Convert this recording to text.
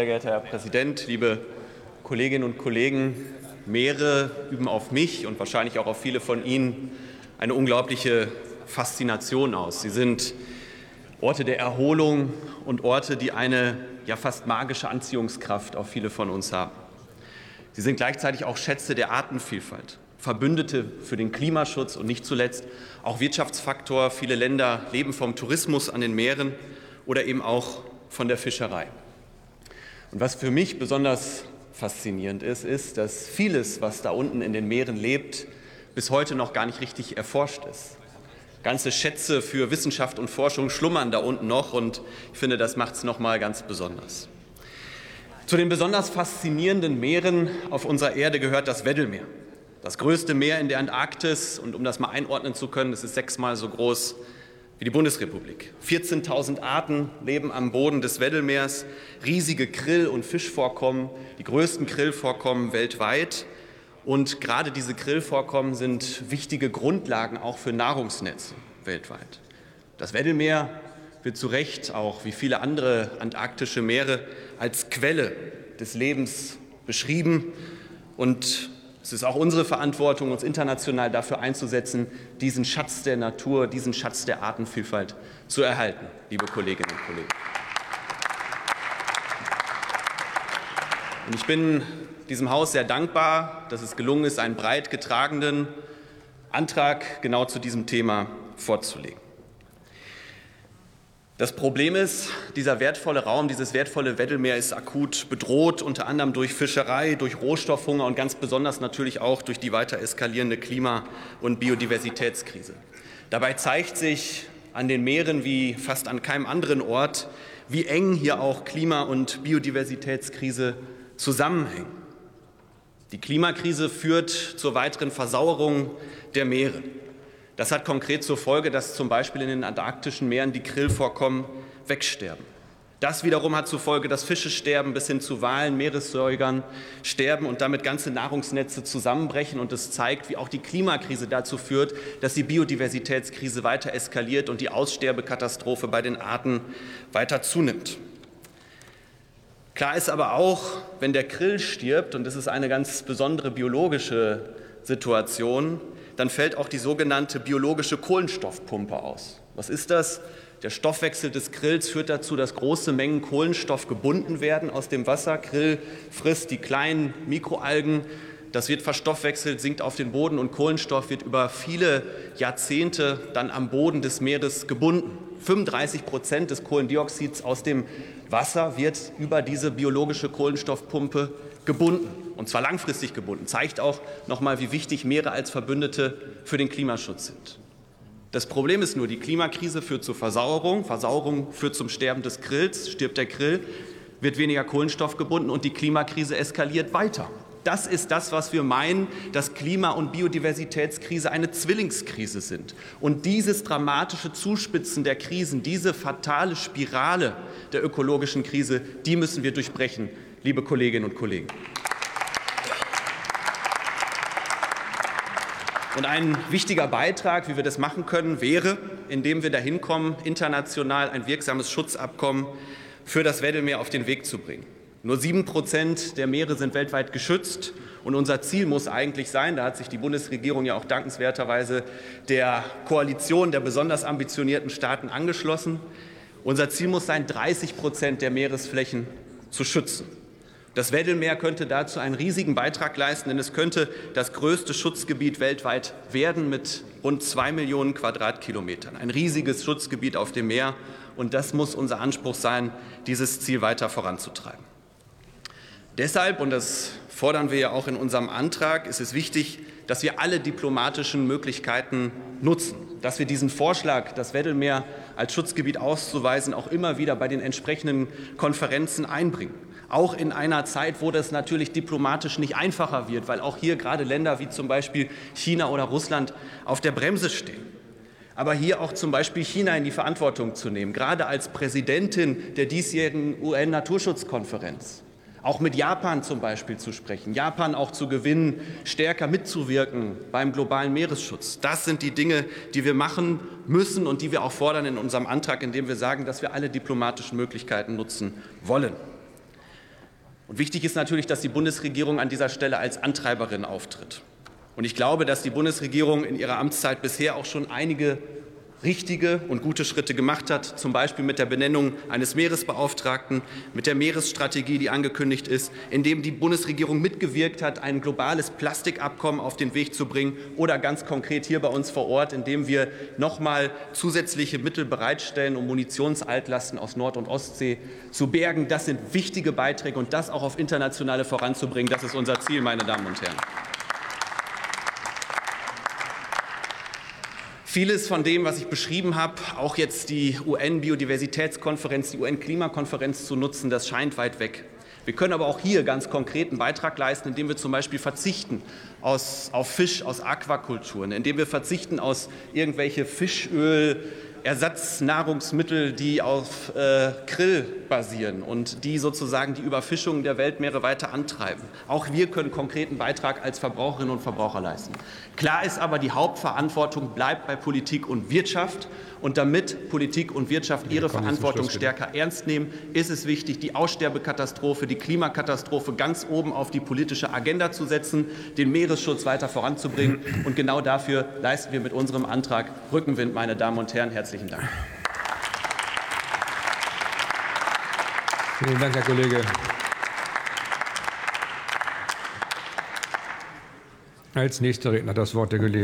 Sehr geehrter Herr Präsident, liebe Kolleginnen und Kollegen, Meere üben auf mich und wahrscheinlich auch auf viele von Ihnen eine unglaubliche Faszination aus. Sie sind Orte der Erholung und Orte, die eine ja fast magische Anziehungskraft auf viele von uns haben. Sie sind gleichzeitig auch Schätze der Artenvielfalt, Verbündete für den Klimaschutz und nicht zuletzt auch Wirtschaftsfaktor. Viele Länder leben vom Tourismus an den Meeren oder eben auch von der Fischerei. Und was für mich besonders faszinierend ist, ist, dass vieles, was da unten in den Meeren lebt, bis heute noch gar nicht richtig erforscht ist. Ganze Schätze für Wissenschaft und Forschung schlummern da unten noch und ich finde, das macht es noch mal ganz besonders. Zu den besonders faszinierenden Meeren auf unserer Erde gehört das Weddellmeer. Das größte Meer in der Antarktis und um das mal einordnen zu können, es ist sechsmal so groß wie die Bundesrepublik. 14.000 Arten leben am Boden des Weddellmeers, riesige Krill- und Fischvorkommen, die größten Krillvorkommen weltweit. Und gerade diese Grillvorkommen sind wichtige Grundlagen auch für Nahrungsnetze weltweit. Das Weddellmeer wird zu Recht auch wie viele andere antarktische Meere als Quelle des Lebens beschrieben. Und es ist auch unsere Verantwortung, uns international dafür einzusetzen, diesen Schatz der Natur, diesen Schatz der Artenvielfalt zu erhalten, liebe Kolleginnen und Kollegen. Und ich bin diesem Haus sehr dankbar, dass es gelungen ist, einen breit getragenen Antrag genau zu diesem Thema vorzulegen. Das Problem ist, dieser wertvolle Raum, dieses wertvolle Weddellmeer ist akut bedroht, unter anderem durch Fischerei, durch Rohstoffhunger und ganz besonders natürlich auch durch die weiter eskalierende Klima- und Biodiversitätskrise. Dabei zeigt sich an den Meeren wie fast an keinem anderen Ort, wie eng hier auch Klima- und Biodiversitätskrise zusammenhängen. Die Klimakrise führt zur weiteren Versauerung der Meere. Das hat konkret zur Folge, dass zum Beispiel in den antarktischen Meeren die Krillvorkommen wegsterben. Das wiederum hat zur Folge, dass Fische sterben, bis hin zu Walen, Meeressäugern sterben und damit ganze Nahrungsnetze zusammenbrechen. Und es zeigt, wie auch die Klimakrise dazu führt, dass die Biodiversitätskrise weiter eskaliert und die Aussterbekatastrophe bei den Arten weiter zunimmt. Klar ist aber auch, wenn der Krill stirbt, und das ist eine ganz besondere biologische Situation, dann fällt auch die sogenannte biologische Kohlenstoffpumpe aus. Was ist das? Der Stoffwechsel des Grills führt dazu, dass große Mengen Kohlenstoff gebunden werden aus dem Wasser. Grill frisst die kleinen Mikroalgen. Das wird verstoffwechselt, sinkt auf den Boden und Kohlenstoff wird über viele Jahrzehnte dann am Boden des Meeres gebunden. 35 Prozent des Kohlendioxids aus dem Wasser wird über diese biologische Kohlenstoffpumpe gebunden, und zwar langfristig gebunden, zeigt auch noch mal, wie wichtig Meere als Verbündete für den Klimaschutz sind. Das Problem ist nur, die Klimakrise führt zur Versauerung, Versauerung führt zum Sterben des Grills, stirbt der Grill, wird weniger Kohlenstoff gebunden und die Klimakrise eskaliert weiter. Das ist das, was wir meinen, dass Klima- und Biodiversitätskrise eine Zwillingskrise sind. Und dieses dramatische Zuspitzen der Krisen, diese fatale Spirale der ökologischen Krise, die müssen wir durchbrechen liebe Kolleginnen und Kollegen. Und ein wichtiger Beitrag, wie wir das machen können, wäre, indem wir dahin kommen, international ein wirksames Schutzabkommen für das Weddellmeer auf den Weg zu bringen. Nur sieben Prozent der Meere sind weltweit geschützt. Und unser Ziel muss eigentlich sein, da hat sich die Bundesregierung ja auch dankenswerterweise der Koalition der besonders ambitionierten Staaten angeschlossen. Unser Ziel muss sein, 30 Prozent der Meeresflächen zu schützen. Das Weddellmeer könnte dazu einen riesigen Beitrag leisten, denn es könnte das größte Schutzgebiet weltweit werden mit rund zwei Millionen Quadratkilometern. Ein riesiges Schutzgebiet auf dem Meer. Und das muss unser Anspruch sein, dieses Ziel weiter voranzutreiben. Deshalb, und das fordern wir ja auch in unserem Antrag, ist es wichtig, dass wir alle diplomatischen Möglichkeiten nutzen, dass wir diesen Vorschlag, das Weddellmeer als Schutzgebiet auszuweisen, auch immer wieder bei den entsprechenden Konferenzen einbringen auch in einer Zeit, wo das natürlich diplomatisch nicht einfacher wird, weil auch hier gerade Länder wie zum Beispiel China oder Russland auf der Bremse stehen. Aber hier auch zum Beispiel China in die Verantwortung zu nehmen, gerade als Präsidentin der diesjährigen UN-Naturschutzkonferenz. Auch mit Japan zum Beispiel zu sprechen, Japan auch zu gewinnen, stärker mitzuwirken beim globalen Meeresschutz. Das sind die Dinge, die wir machen müssen und die wir auch fordern in unserem Antrag, indem wir sagen, dass wir alle diplomatischen Möglichkeiten nutzen wollen. Und wichtig ist natürlich, dass die Bundesregierung an dieser Stelle als Antreiberin auftritt. Und ich glaube, dass die Bundesregierung in ihrer Amtszeit bisher auch schon einige richtige und gute Schritte gemacht hat, zum Beispiel mit der Benennung eines Meeresbeauftragten, mit der Meeresstrategie, die angekündigt ist, indem die Bundesregierung mitgewirkt hat, ein globales Plastikabkommen auf den Weg zu bringen oder ganz konkret hier bei uns vor Ort, indem wir noch mal zusätzliche Mittel bereitstellen, um Munitionsaltlasten aus Nord- und Ostsee zu bergen. Das sind wichtige Beiträge und das auch auf internationale voranzubringen. Das ist unser Ziel, meine Damen und Herren. Vieles von dem, was ich beschrieben habe, auch jetzt die UN-Biodiversitätskonferenz, die UN-Klimakonferenz zu nutzen, das scheint weit weg. Wir können aber auch hier ganz konkret einen Beitrag leisten, indem wir zum Beispiel verzichten aus, auf Fisch aus Aquakulturen, indem wir verzichten aus irgendwelche Fischöl, Ersatznahrungsmittel, die auf äh, Krill basieren und die sozusagen die Überfischung der Weltmeere weiter antreiben. Auch wir können konkreten Beitrag als Verbraucherinnen und Verbraucher leisten. Klar ist aber, die Hauptverantwortung bleibt bei Politik und Wirtschaft. Und damit Politik und Wirtschaft ihre Verantwortung stärker ernst nehmen, ist es wichtig, die Aussterbekatastrophe, die Klimakatastrophe ganz oben auf die politische Agenda zu setzen, den Meeresschutz weiter voranzubringen. Und genau dafür leisten wir mit unserem Antrag Rückenwind, meine Damen und Herren. Herzlichen Dank. Vielen Dank, Herr Kollege. Als nächster Redner das Wort der Kollege